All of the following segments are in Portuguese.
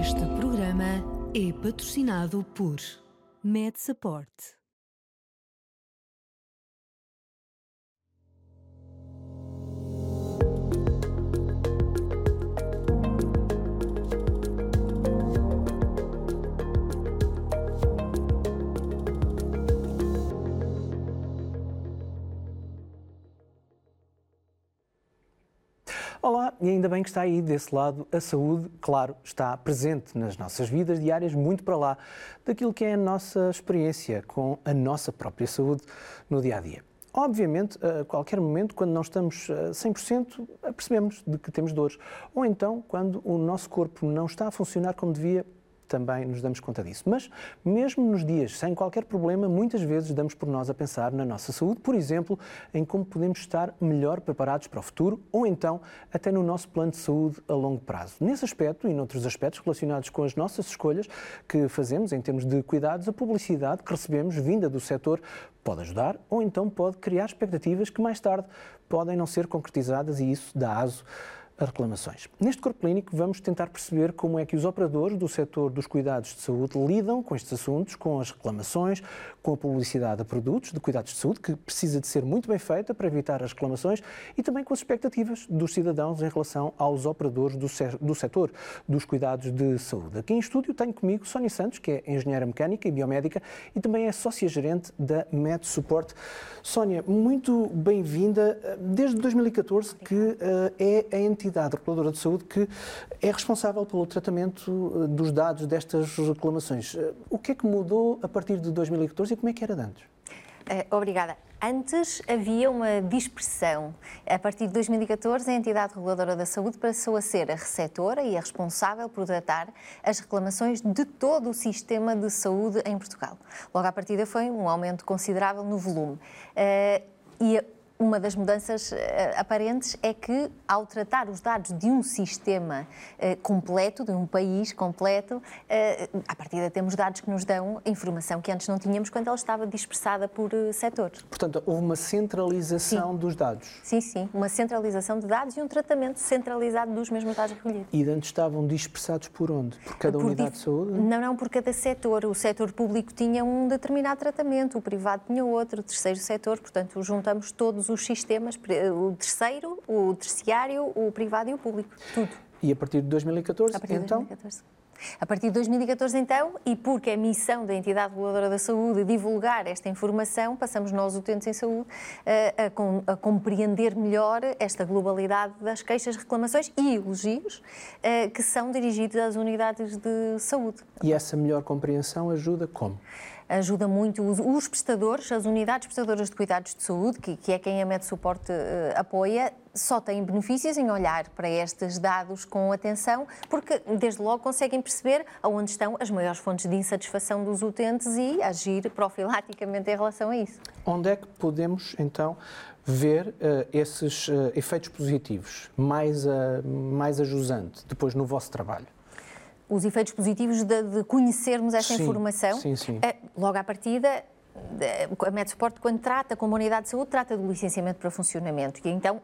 Este programa é patrocinado por Med Olá, e ainda bem que está aí desse lado. A saúde, claro, está presente nas nossas vidas diárias, muito para lá daquilo que é a nossa experiência com a nossa própria saúde no dia a dia. Obviamente, a qualquer momento, quando não estamos a 100%, percebemos de que temos dores. Ou então, quando o nosso corpo não está a funcionar como devia, também nos damos conta disso. Mas, mesmo nos dias sem qualquer problema, muitas vezes damos por nós a pensar na nossa saúde, por exemplo, em como podemos estar melhor preparados para o futuro ou então até no nosso plano de saúde a longo prazo. Nesse aspecto e noutros aspectos relacionados com as nossas escolhas que fazemos em termos de cuidados, a publicidade que recebemos vinda do setor pode ajudar ou então pode criar expectativas que mais tarde podem não ser concretizadas e isso dá aso a reclamações. Neste corpo clínico vamos tentar perceber como é que os operadores do setor dos cuidados de saúde lidam com estes assuntos, com as reclamações, com a publicidade a produtos de cuidados de saúde, que precisa de ser muito bem feita para evitar as reclamações e também com as expectativas dos cidadãos em relação aos operadores do, do setor dos cuidados de saúde. Aqui em estúdio tenho comigo Sónia Santos, que é engenheira mecânica e biomédica e também é sócia-gerente da Med Support. Sónia, muito bem-vinda. Desde 2014 que uh, é a entidade entidade reguladora de saúde que é responsável pelo tratamento eh, dos dados destas reclamações. Eh, o que é que mudou a partir de 2014 e como é que era de antes? Uh, obrigada. Antes havia uma dispersão. A partir de 2014, a entidade reguladora da saúde passou a ser a receptora e a responsável por tratar as reclamações de todo o sistema de saúde em Portugal. Logo à partida foi um aumento considerável no volume. E uma das mudanças uh, aparentes é que, ao tratar os dados de um sistema uh, completo, de um país completo, uh, à partida temos dados que nos dão informação que antes não tínhamos quando ela estava dispersada por setores. Portanto, houve uma centralização sim. dos dados. Sim, sim, uma centralização de dados e um tratamento centralizado dos mesmos dados recolhidos. E antes estavam dispersados por onde? Por cada por unidade de saúde? Não, não, por cada setor. O setor público tinha um determinado tratamento, o privado tinha outro, o terceiro setor, portanto, juntamos todos os sistemas, o terceiro, o terciário, o privado e o público, tudo. E a partir de 2014, a partir de então? 2014. A partir de 2014, então, e porque é missão da entidade reguladora da saúde divulgar esta informação, passamos nós, utentes em saúde, a, a, a compreender melhor esta globalidade das queixas, reclamações e elogios que são dirigidos às unidades de saúde. E essa melhor compreensão ajuda como? ajuda muito os, os, prestadores, as unidades prestadoras de cuidados de saúde, que, que é quem a Med Suporte uh, apoia, só têm benefícios em olhar para estes dados com atenção, porque desde logo conseguem perceber aonde estão as maiores fontes de insatisfação dos utentes e agir profilaticamente em relação a isso. Onde é que podemos, então, ver uh, esses uh, efeitos positivos mais, uh, mais ajusante depois no vosso trabalho? os efeitos positivos de, de conhecermos essa sim, informação. Sim, sim. Logo à partida, a MedSupport, quando trata como unidade de saúde, trata do licenciamento para funcionamento. E então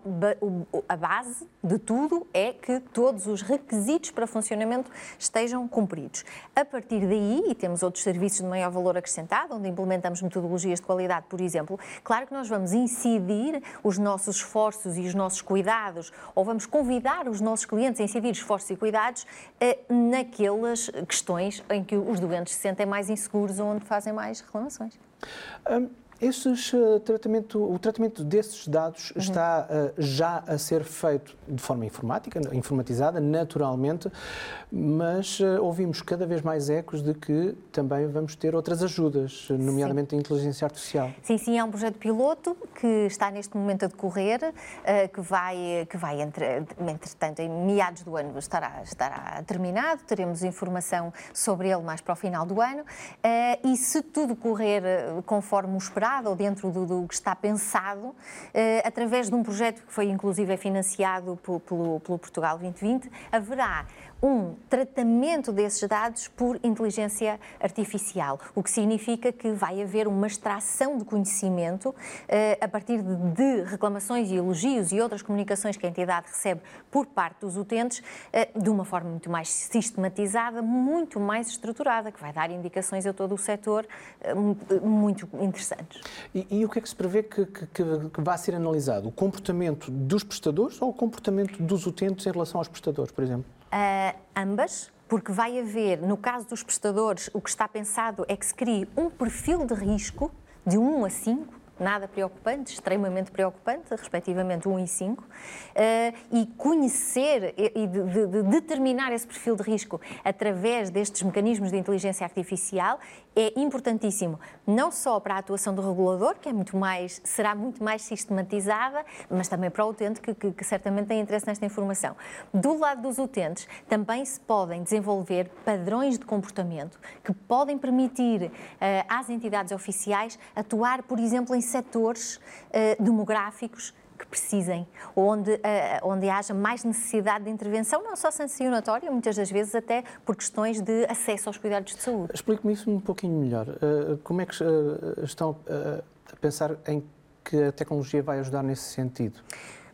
a base de tudo é que todos os requisitos para funcionamento estejam cumpridos. A partir daí, e temos outros serviços de maior valor acrescentado, onde implementamos metodologias de qualidade, por exemplo, claro que nós vamos incidir os nossos esforços e os nossos cuidados, ou vamos convidar os nossos clientes a incidir esforços e cuidados eh, naquelas questões em que os doentes se sentem mais inseguros ou onde fazem mais reclamações. Um, esses, uh, tratamento, o tratamento desses dados uhum. está uh, já a ser feito de forma informática, informatizada, naturalmente, mas uh, ouvimos cada vez mais ecos de que também vamos ter outras ajudas, nomeadamente sim. a inteligência artificial. Sim, sim, é um projeto piloto que está neste momento a decorrer, que vai, que vai entre, entretanto, em meados do ano estará, estará terminado, teremos informação sobre ele mais para o final do ano, e se tudo correr conforme o esperado, ou dentro do, do que está pensado, eh, através de um projeto que foi inclusive financiado pelo, pelo Portugal 2020, haverá um tratamento desses dados por inteligência artificial, o que significa que vai haver uma extração de conhecimento uh, a partir de, reclamações e elogios e outras comunicações que a entidade recebe por parte dos utentes uh, de uma forma muito mais sistematizada, muito mais estruturada, que vai dar indicações a todo o setor uh, muito interessantes. E, e, o que é que se prevê que, que, que vai ser analisado? O comportamento dos prestadores ou o comportamento dos utentes em relação aos prestadores, por exemplo? Uh, ambas, porque vai haver, no caso dos prestadores, o que está pensado é que se crie um perfil de risco de 1 a 5, nada preocupante, extremamente preocupante, respectivamente 1 e 5, uh, e conhecer e de, de, de, determinar esse perfil de risco através destes mecanismos de inteligência artificial é importantíssimo, não só para a atuação do regulador, que é muito mais, será muito mais sistematizada, mas também para o utente, que, que, que certamente tem interesse nesta informação. Do lado dos utentes, também se podem desenvolver padrões de comportamento que podem permitir uh, às entidades oficiais atuar, por exemplo, em setores uh, demográficos precisem, onde, uh, onde haja mais necessidade de intervenção, não só sancionatória, muitas das vezes até por questões de acesso aos cuidados de saúde. Explique-me isso um pouquinho melhor. Uh, como é que uh, estão a pensar em que a tecnologia vai ajudar nesse sentido?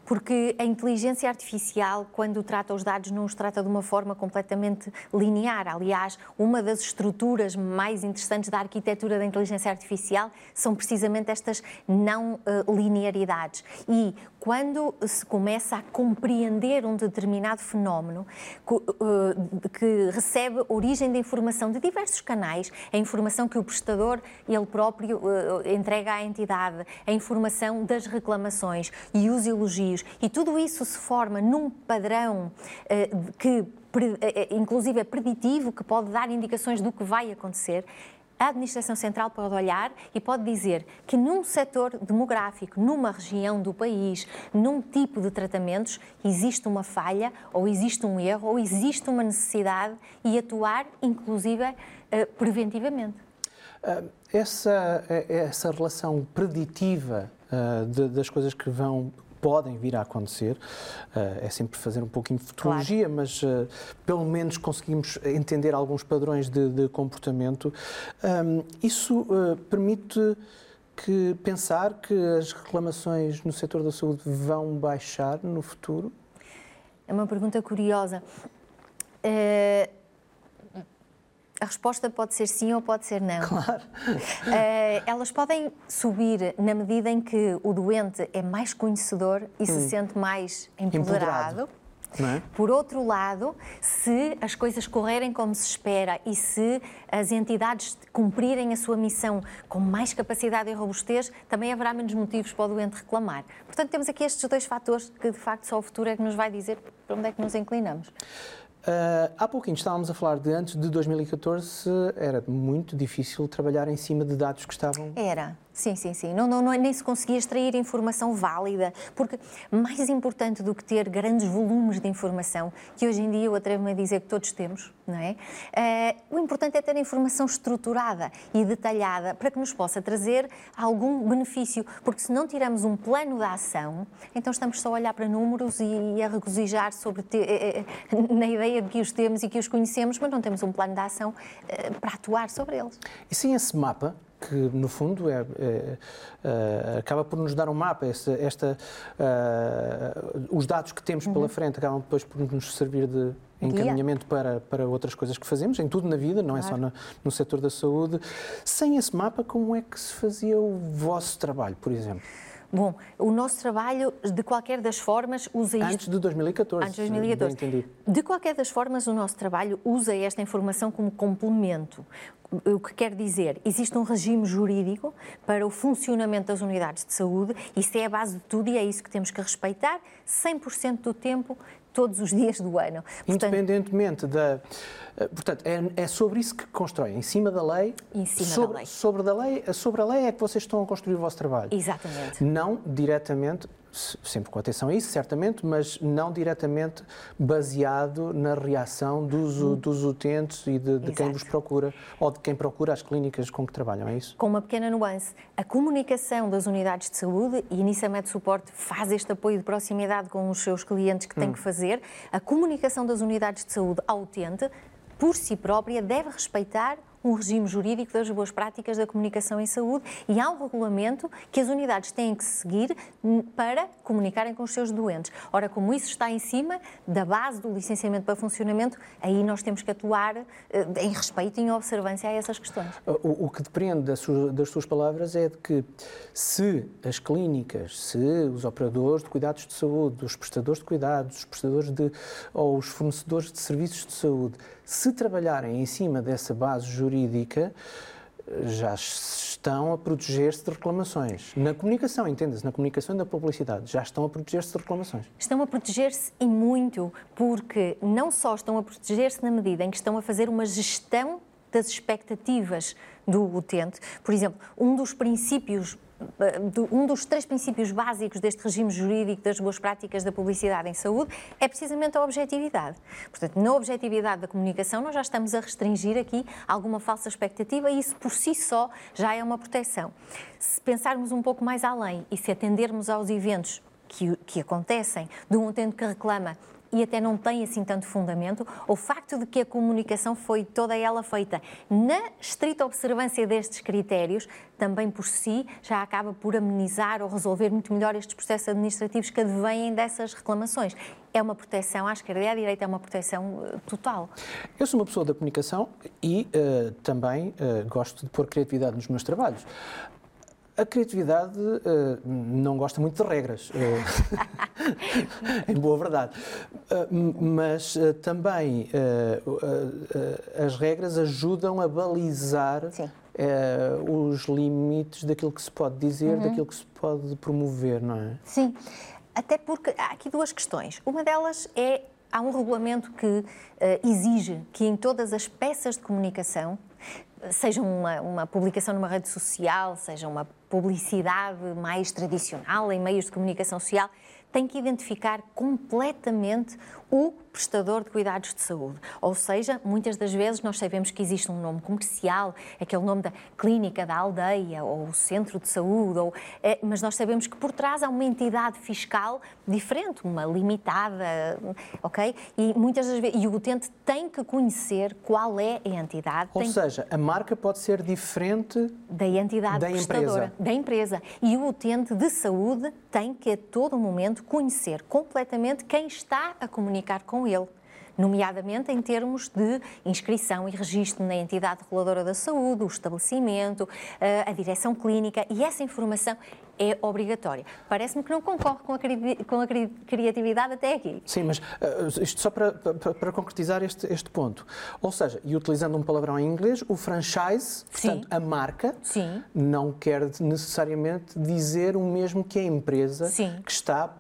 Porque a inteligência artificial, quando trata os dados, não os trata de uma forma completamente linear. Aliás, uma das estruturas mais interessantes da arquitetura da inteligência artificial são precisamente estas não uh, linearidades. E quando se começa a compreender um determinado fenómeno eh, que recebe origem de informação de diversos canais, a informação que o prestador ele próprio eh, entrega à entidade, a informação das reclamações e os elogios, e tudo isso se forma num padrão eh, que inclusive é preditivo, que pode dar indicações do que vai acontecer, a Administração Central pode olhar e pode dizer que num setor demográfico, numa região do país, num tipo de tratamentos, existe uma falha, ou existe um erro, ou existe uma necessidade e atuar, inclusive, eh, preventivamente. Essa, eh, essa relação preditiva das coisas que vão podem vir a acontecer. Uh, é sempre fazer um pouquinho de futurologia, claro. mas uh, pelo menos conseguimos entender alguns padrões de, de comportamento. Isso uh, permite que pensar que as reclamações no setor da saúde vão baixar no futuro? É uma pergunta curiosa. Uh a resposta pode ser sim ou pode ser não. Claro. Uh, elas podem subir na medida em que o doente é mais conhecedor e hum. se sente mais empoderado. empoderado. É? Por outro lado, se as coisas correrem como se espera e se as entidades cumprirem a sua missão com mais capacidade e robustez, também haverá menos motivos para o doente reclamar. Portanto, temos aqui estes dois fatores que, de facto, só o futuro é que nos vai dizer para onde é que nos inclinamos. Uh, há pouquinho estávamos a falar de antes de 2014, era muito difícil trabalhar em cima de dados que estavam. Era. Sim, sim, sim. Não, não, não, nem se conseguia extrair informação válida, porque mais importante do que ter grandes volumes de informação, que hoje em dia eu atrevo-me a dizer que todos temos, não é? Uh, o importante é ter informação estruturada e detalhada para que nos possa trazer algum benefício, porque se não tiramos um plano de ação, então estamos só a olhar para números e, a regozijar sobre te, eh, na ideia de que os temos e que os conhecemos, mas não temos um plano de ação uh, para atuar sobre eles. E sim esse mapa que no fundo é, é, é, acaba por nos dar um mapa. Esta, esta uh, os dados que temos uhum. pela frente acabam depois por nos servir de encaminhamento para, para outras coisas que fazemos, em tudo na vida, não claro. é só no, no setor da saúde. Sem esse mapa, como é que se fazia o vosso trabalho, por exemplo? Bom, o nosso trabalho, de qualquer das formas, usa isto... Antes de 2014. Antes de 2014. De qualquer das formas, o nosso trabalho usa esta informação como complemento. O que quer dizer, existe um regime jurídico para o funcionamento das unidades de saúde, isso é a base de tudo e é isso que temos que respeitar 100% do tempo todos os dias do ano. Portanto, Independentemente da. Eh, portanto, é, é, sobre isso que constroem, em cima da lei. Em cima sobre, da lei. Sobre, da lei. sobre a lei é que vocês estão a construir o vosso trabalho. Exatamente. Não diretamente sempre com atenção a isso, certamente, mas não diretamente baseado na reação dos, uhum. dos utentes e de, de quem vos procura, ou de quem procura as clínicas com que trabalham, é isso? Com uma pequena nuance. A comunicação das unidades de saúde, e a Med Suporte faz este apoio de proximidade com os seus clientes que têm hum. que fazer, a comunicação das unidades de saúde ao utente, por si própria, deve respeitar um regime jurídico das boas práticas da comunicação em saúde e há um regulamento que as unidades têm que seguir para comunicarem com os seus doentes. Ora, como isso está em cima da base do licenciamento para funcionamento, aí nós temos que atuar eh, em respeito e em observância a essas questões. O, o que depende das suas, das suas palavras é de que se as clínicas, se os operadores de cuidados de saúde, os prestadores de cuidados, os prestadores de ou os fornecedores de serviços de saúde se trabalharem em cima dessa base jurídica, já estão a proteger-se de reclamações. Na comunicação, entenda-se, na comunicação e na publicidade, já estão a proteger-se de reclamações. Estão a proteger-se e muito, porque não só estão a proteger-se na medida em que estão a fazer uma gestão das expectativas do utente. Por exemplo, um dos princípios um dos três princípios básicos deste regime jurídico das boas práticas da publicidade em saúde é precisamente a objetividade. Portanto, na objetividade da comunicação, nós já estamos a restringir aqui alguma falsa expectativa e isso por si só já é uma proteção. Se pensarmos um pouco mais além e se atendermos aos eventos que, que acontecem de um utente que reclama e até não tem assim tanto fundamento, o facto de que a comunicação foi toda ela feita na estrita observância destes critérios, também por si já acaba por amenizar ou resolver muito melhor estes processos administrativos que advêm dessas reclamações. É uma proteção à esquerda e à direita, é uma proteção uh, total. Eu sou uma pessoa da comunicação e uh, também uh, gosto de pôr criatividade nos meus trabalhos. A criatividade uh, não gosta muito de regras, uh, em boa verdade. Uh, mas também as regras ajudam a balizar os limites daquilo que se pode dizer, uhum. daquilo que se pode promover, não é? Sim, até porque há aqui duas questões. Uma delas é há um regulamento que exige que em todas as peças de comunicação seja uma, uma publicação numa rede social, seja uma publicidade mais tradicional em meios de comunicação social, tem que identificar completamente o prestador de cuidados de saúde. Ou seja, muitas das vezes nós sabemos que existe um nome comercial, aquele nome da clínica da aldeia ou centro de saúde, ou, é, mas nós sabemos que por trás há uma entidade fiscal diferente, uma limitada, ok? E muitas das vezes, e o utente tem que conhecer qual é a entidade. Ou seja, a marca pode ser diferente da entidade da prestadora, empresa. da empresa. E o utente de saúde tem que a todo momento conhecer completamente quem está a comunicar com ele nomeadamente em termos de inscrição e registro na entidade reguladora da saúde, o estabelecimento, eh, a direção clínica, e essa informação é obrigatória. Parece-me que não concorre com a, com a, criatividade até aqui. Sim, mas uh, isto só para, para, para concretizar este, este, ponto. Ou seja, e utilizando um palavrão em inglês, o franchise, Sim. portanto, a marca, Sim. não quer necessariamente dizer o mesmo que a empresa Sim. que está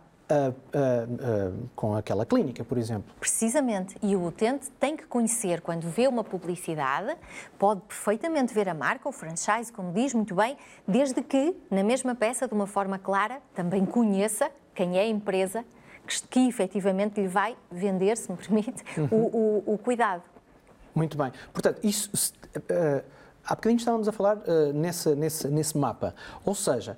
com aquela clínica, por exemplo. Precisamente. E o utente tem que conhecer, quando vê uma publicidade, pode perfeitamente ver a marca, o franchise, como diz muito bem, desde que, na mesma peça, de uma forma clara, também conheça quem é a empresa que, que efetivamente lhe vai vender, se me permite, uhum. o, o, o, cuidado. Muito bem. Portanto, isso. Uh, há bocadinho estávamos a falar nesse, nesse, nesse mapa. Ou seja,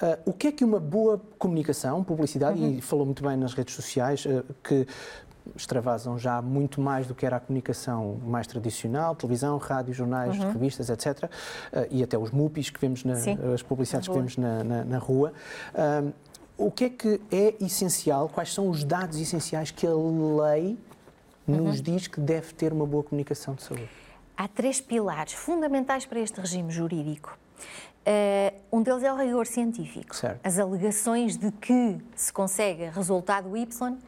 Uh, o que é que uma boa comunicação, publicidade, uhum. e falou muito bem nas redes sociais, uh, que extravasam já muito mais do que era a comunicação mais tradicional, televisão, rádio, jornais, uhum. revistas, etc. Uh, e até os MUPIs que vemos, na, as publicidades que vemos na, na, na rua. o que é que é essencial? Quais são os dados essenciais que a lei nos uhum. diz que deve ter uma boa comunicação de saúde? Há três pilares fundamentais para este regime jurídico. Uh, um deles é o rigor científico. Certo. As alegações de que se consegue resultado Y um,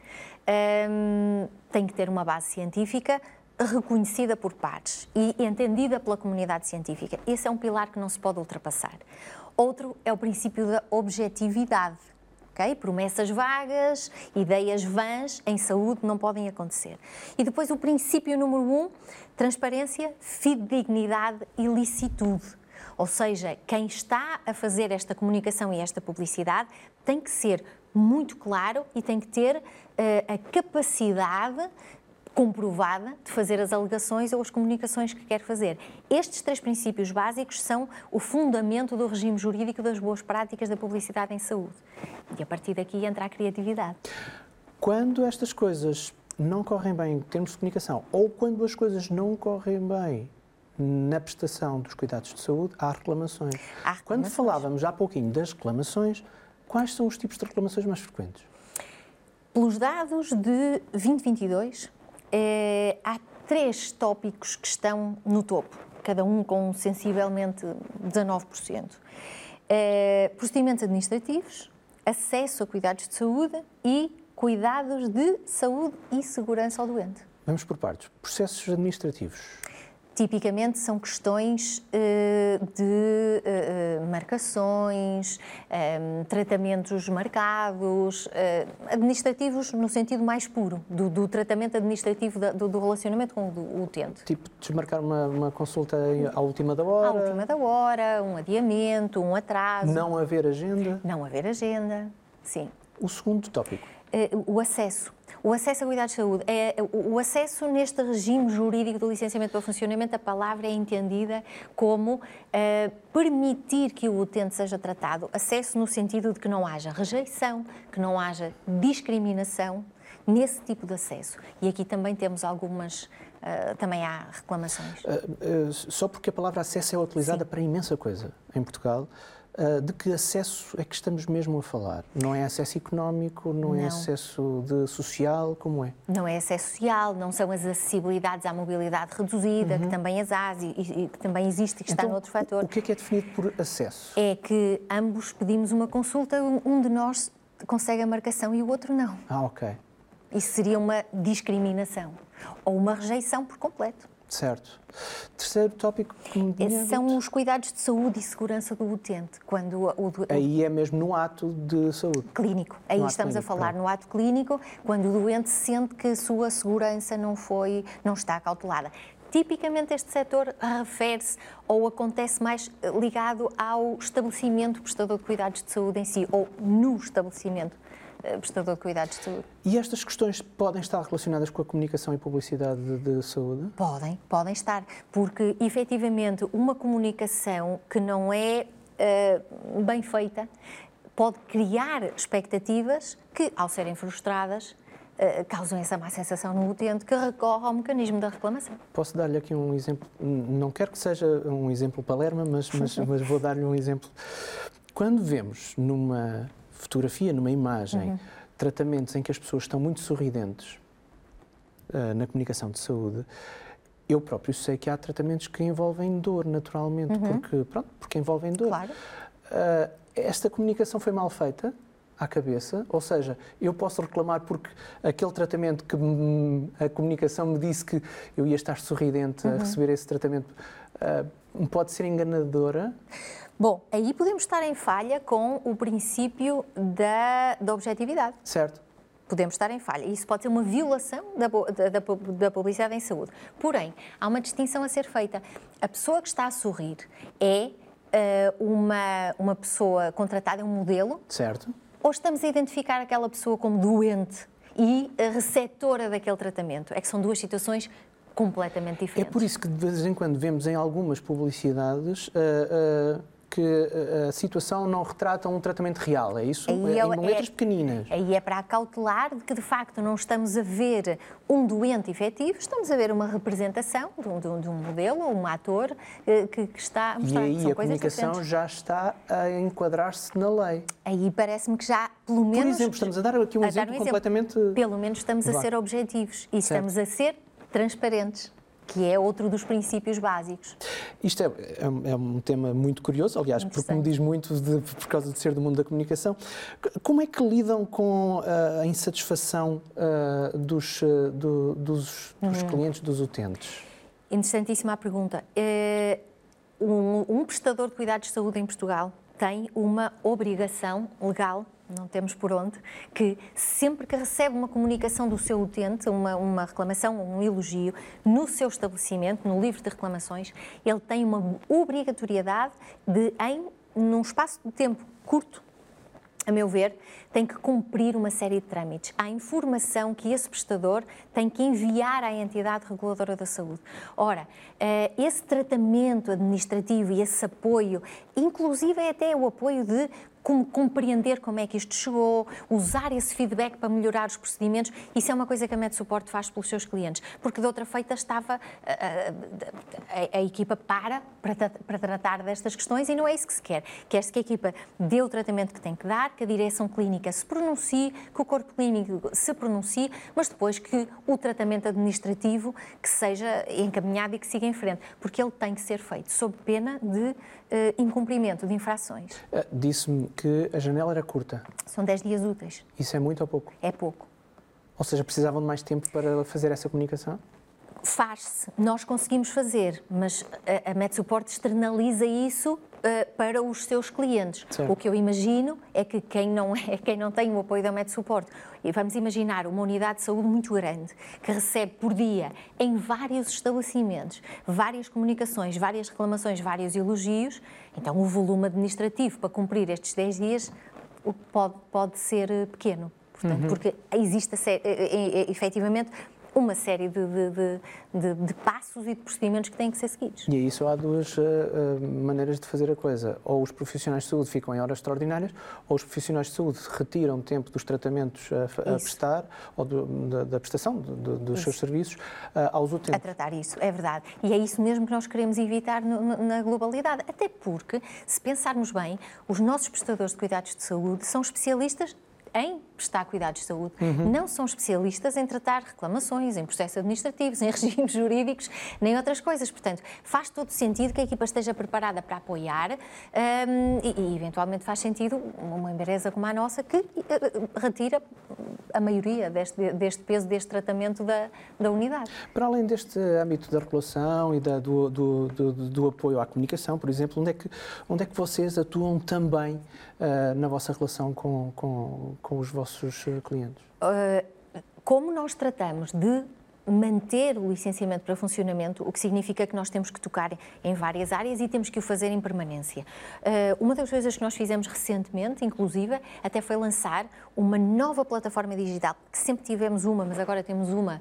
ehm, têm que ter uma base científica reconhecida por pares e entendida pela comunidade científica. Esse é um pilar que não se pode ultrapassar. Outro é o princípio da objetividade. Okay? Promessas vagas, ideias vãs em saúde não podem acontecer. E depois o princípio número um, transparência, fidedignidade e licitude. Ou seja, quem está a fazer esta comunicação e esta publicidade tem que ser muito claro e tem que ter uh, a capacidade comprovada de fazer as alegações ou as comunicações que quer fazer. Estes três princípios básicos são o fundamento do regime jurídico das boas práticas da publicidade em saúde. E a partir daqui entra a criatividade. Quando estas coisas não correm bem em termos de comunicação ou quando as coisas não correm bem na prestação dos cuidados de saúde, há reclamações. Há reclamações. Quando falávamos há pouquinho das reclamações, quais são os tipos de reclamações mais frequentes? Pelos dados de 2022, eh, há três tópicos que estão no topo, cada um com sensivelmente 19%. Eh, procedimentos administrativos, acesso a cuidados de saúde e cuidados de saúde e segurança ao doente. Vamos por partes. Processos administrativos. Tipicamente são questões uh, de uh, marcações, um, tratamentos marcados, administrativos no sentido mais puro, do, do tratamento administrativo do, do, relacionamento com o utente. Tipo, desmarcar uma, uma, consulta à última da hora? À última da hora, um adiamento, um atraso. Não haver agenda? Não haver agenda, sim. O segundo tópico? o acesso o acesso a cuidados de saúde, é, o acesso neste regime jurídico do licenciamento para funcionamento, a palavra é entendida como uh, permitir que o utente seja tratado. Acesso no sentido de que não haja rejeição, que não haja discriminação nesse tipo de acesso. E aqui também temos algumas Uh, também há reclamações. Uh, uh, só porque a palavra acesso é utilizada Sim. para imensa coisa em Portugal, de que acesso é que estamos mesmo a falar? Não é acesso económico, não, é não. é acesso de social, como é? Não é acesso social, não são as acessibilidades à mobilidade reduzida, uhum. que também as há e, e, que também existe e que então, está noutro fator. O que é que é definido por acesso? É que ambos pedimos uma consulta, um de nós consegue a marcação e o outro não. Ah, ok. Isso seria uma discriminação ou uma rejeição por completo. Certo. Terceiro tópico que São os cuidados de saúde e segurança do utente. Quando o, o, Aí é mesmo no ato de saúde. Clínico. Aí estamos clínico, a falar pronto. no ato clínico, quando o doente sente que a sua segurança não, foi, não está cautelada. Tipicamente este setor refere-se ou acontece mais ligado ao estabelecimento prestador de cuidados de saúde em si, ou no estabelecimento eh, prestador de cuidados de saúde. E estas questões podem estar relacionadas com a comunicação e publicidade de, de saúde? Podem, podem estar, porque efetivamente uma comunicação que não é uh, bem feita pode criar expectativas que, ao serem frustradas, uh, causam essa má sensação no utente que recorre ao mecanismo da reclamação. Posso dar-lhe aqui um exemplo, não quero que seja um exemplo palerma, mas, mas, mas vou dar-lhe um exemplo. Quando vemos numa fotografia, numa imagem, uhum. tratamentos em que as pessoas estão muito sorridentes uh, na comunicação de saúde, eu próprio sei que há tratamentos que envolvem dor, naturalmente, uhum. porque, pronto, porque envolvem dor. Claro. Uh, esta comunicação foi mal feita à cabeça, ou seja, eu posso reclamar porque aquele tratamento que a comunicação me disse que eu ia estar sorridente uhum. a receber esse tratamento uh, pode ser enganadora. Bom, aí podemos estar em falha com o princípio da, da objetividade. Certo. Podemos estar em falha. Isso pode ser uma violação da, da, da, publicidade em saúde. Porém, há uma distinção a ser feita. A pessoa que está a sorrir é uh, uma, uma pessoa contratada, um modelo. Certo. Ou estamos a identificar aquela pessoa como doente e receptora daquele tratamento? É que são duas situações completamente diferentes. É por isso que de vez em quando vemos em algumas publicidades uh, uh, que eh, a situação não retrata um tratamento real, é isso? Aí é, em letras é, pequeninas. Aí é para acautelar de que, de facto, não estamos a ver um doente efetivo, estamos a ver uma representação de um, de um, de um modelo, um ator que, que, está a mostrar E aí a comunicação diferentes. já está a enquadrar-se na lei. Aí parece-me que já, pelo menos... Por exemplo, estamos a dar aqui um exemplo um completamente... Pelo menos estamos a ser objetivos e certo. estamos a ser transparentes que é outro dos princípios básicos. Isto é, é, é um tema muito curioso, aliás, porque me diz muito de, por causa de ser do mundo da comunicação. Como é que lidam com uh, a insatisfação uh, dos, uh, do, dos, dos uhum. clientes, dos utentes? Interessantíssima a pergunta. Um, um prestador de cuidados de saúde em Portugal tem uma obrigação legal não temos por onde, que sempre que recebe uma comunicação do seu utente, uma, uma reclamação, um elogio, no seu estabelecimento, no livro de reclamações, ele tem uma obrigatoriedade de, em num espaço de tempo curto, a meu ver, tem que cumprir uma série de trâmites. Há informação que esse prestador tem que enviar à entidade reguladora da saúde. Ora, eh, esse tratamento administrativo e esse apoio, inclusive é até o apoio de como compreender como é que isto chegou, usar esse feedback para melhorar os procedimentos. Isso é uma coisa que a Med Suporte faz pelos seus clientes, porque de outra feita estava a, a, a, a equipa para, para, para tratar destas questões e não é isso que se quer. Quer-se que a equipa dê o tratamento que tem que dar, que a direção clínica se pronuncie, que o corpo clínico se pronuncie, mas depois que o tratamento administrativo que seja encaminhado e que siga em frente, porque ele tem que ser feito sob pena de uh, incumprimento de infrações. Uh, Disse-me que a janela era curta. São 10 dias úteis. Isso é muito ou pouco? É pouco. Ou seja, precisavam de mais tempo para fazer essa comunicação? Faz-se, nós conseguimos fazer, mas a, a MedSupport externaliza isso uh, para os seus clientes. Certo. O que eu imagino é que quem não, é, quem não tem o apoio da MedSupport, e vamos imaginar uma unidade de saúde muito grande, que recebe por dia em vários estabelecimentos, várias comunicações, várias reclamações, vários elogios, então o volume administrativo para cumprir estes 10 dias pode, pode ser pequeno. Portanto, uhum. Porque existe efetivamente uma série de, de, de, de, passos e de procedimentos que têm que ser seguidos. E aí só há duas uh, maneiras de fazer a coisa. Ou os profissionais de saúde ficam em horas extraordinárias, ou os profissionais de saúde retiram tempo dos tratamentos a, a prestar, ou do, da, da, prestação dos isso. seus serviços, uh, aos utentes. A tratar isso, é verdade. E é isso mesmo que nós queremos evitar no, na globalidade. Até porque, se pensarmos bem, os nossos prestadores de cuidados de saúde são especialistas em prestar cuidados de saúde, uhum. não são especialistas em tratar reclamações, em processos administrativos, em regimes jurídicos, nem outras coisas. Portanto, faz todo sentido que a equipa esteja preparada para apoiar um, e, e, eventualmente, faz sentido uma empresa como a nossa que uh, retira a maioria deste, deste, peso, deste tratamento da, da unidade. Para além deste âmbito da regulação e da, do, do, do, do, apoio à comunicação, por exemplo, onde é que, onde é que vocês atuam também uh, na vossa relação com, com, com os vossos eh, clientes? Uh, como nós tratamos de manter o licenciamento para funcionamento, o que significa que nós temos que tocar em várias áreas e temos que o fazer em permanência. Uh, uma das coisas que nós fizemos recentemente, inclusive, até foi lançar uma nova plataforma digital, que sempre tivemos uma, mas agora temos uma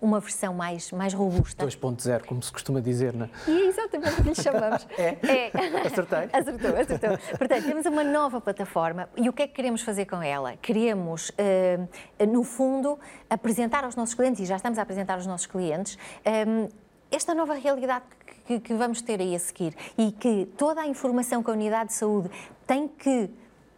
uma versão mais, mais robusta. 2.0, como se costuma dizer, não é? E é exatamente o que lhe chamamos. é? é? Acertei? Acertou, acertou. Portanto, temos uma nova plataforma e o que é que queremos fazer com ela? Queremos, uh, no fundo, apresentar aos nossos clientes, e já estamos a apresentar aos nossos clientes, um, eh, esta nova realidade que, que vamos ter aí a seguir e que toda a informação que a unidade de saúde tem que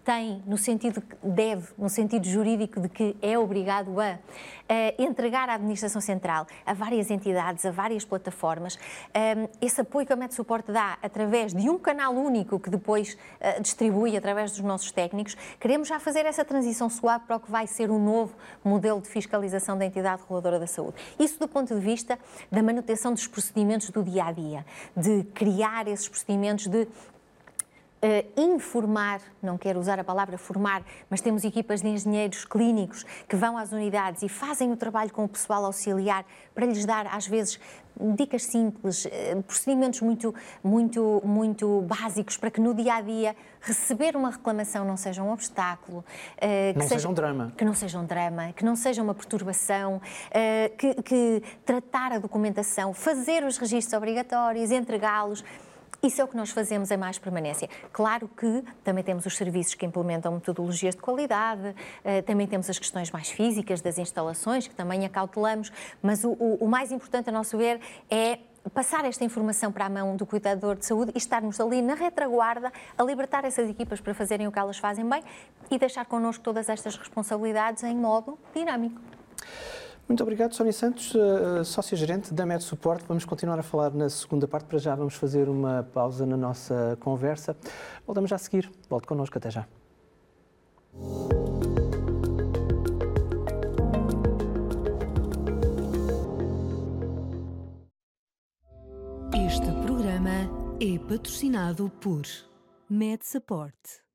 tem, no sentido que deve, no sentido jurídico de que é obrigado a, a entregar à Administração Central, a várias entidades, a várias plataformas, um, esse apoio que a Med Suporte dá através de um canal único que depois uh, distribui através dos nossos técnicos, queremos já fazer essa transição suave para o que vai ser o novo modelo de fiscalização da entidade reguladora da saúde. Isso do ponto de vista da manutenção dos procedimentos do dia a dia, de criar esses procedimentos de uh, informar, não quero usar a palavra formar, mas temos equipas de engenheiros clínicos que vão às unidades e fazem o trabalho com o pessoal auxiliar para lhes dar, às vezes, dicas simples, uh, procedimentos muito, muito, muito básicos para que no dia a dia receber uma reclamação não seja um obstáculo, uh, que não seja, um drama, que não seja um drama, que não seja uma perturbação, que, que tratar a documentação, fazer os registros obrigatórios, entregá-los. Isso é o que nós fazemos em mais permanência. Claro que também temos os serviços que implementam metodologias de qualidade, eh, também temos as questões mais físicas das instalações, que também acautelamos, mas o, o, o mais importante, a nosso ver, é passar esta informação para a mão do cuidador de saúde e estarmos ali na retaguarda a libertar essas equipas para fazerem o que elas fazem bem e deixar connosco todas estas responsabilidades em modo dinâmico. Muito obrigado, Sónia Santos, uh, sócia-gerente da Med Suporte. Vamos continuar a falar na segunda parte, para já vamos fazer uma pausa na nossa conversa. Voltamos já a seguir. Volte connosco, até já. Este programa é patrocinado por Med Support.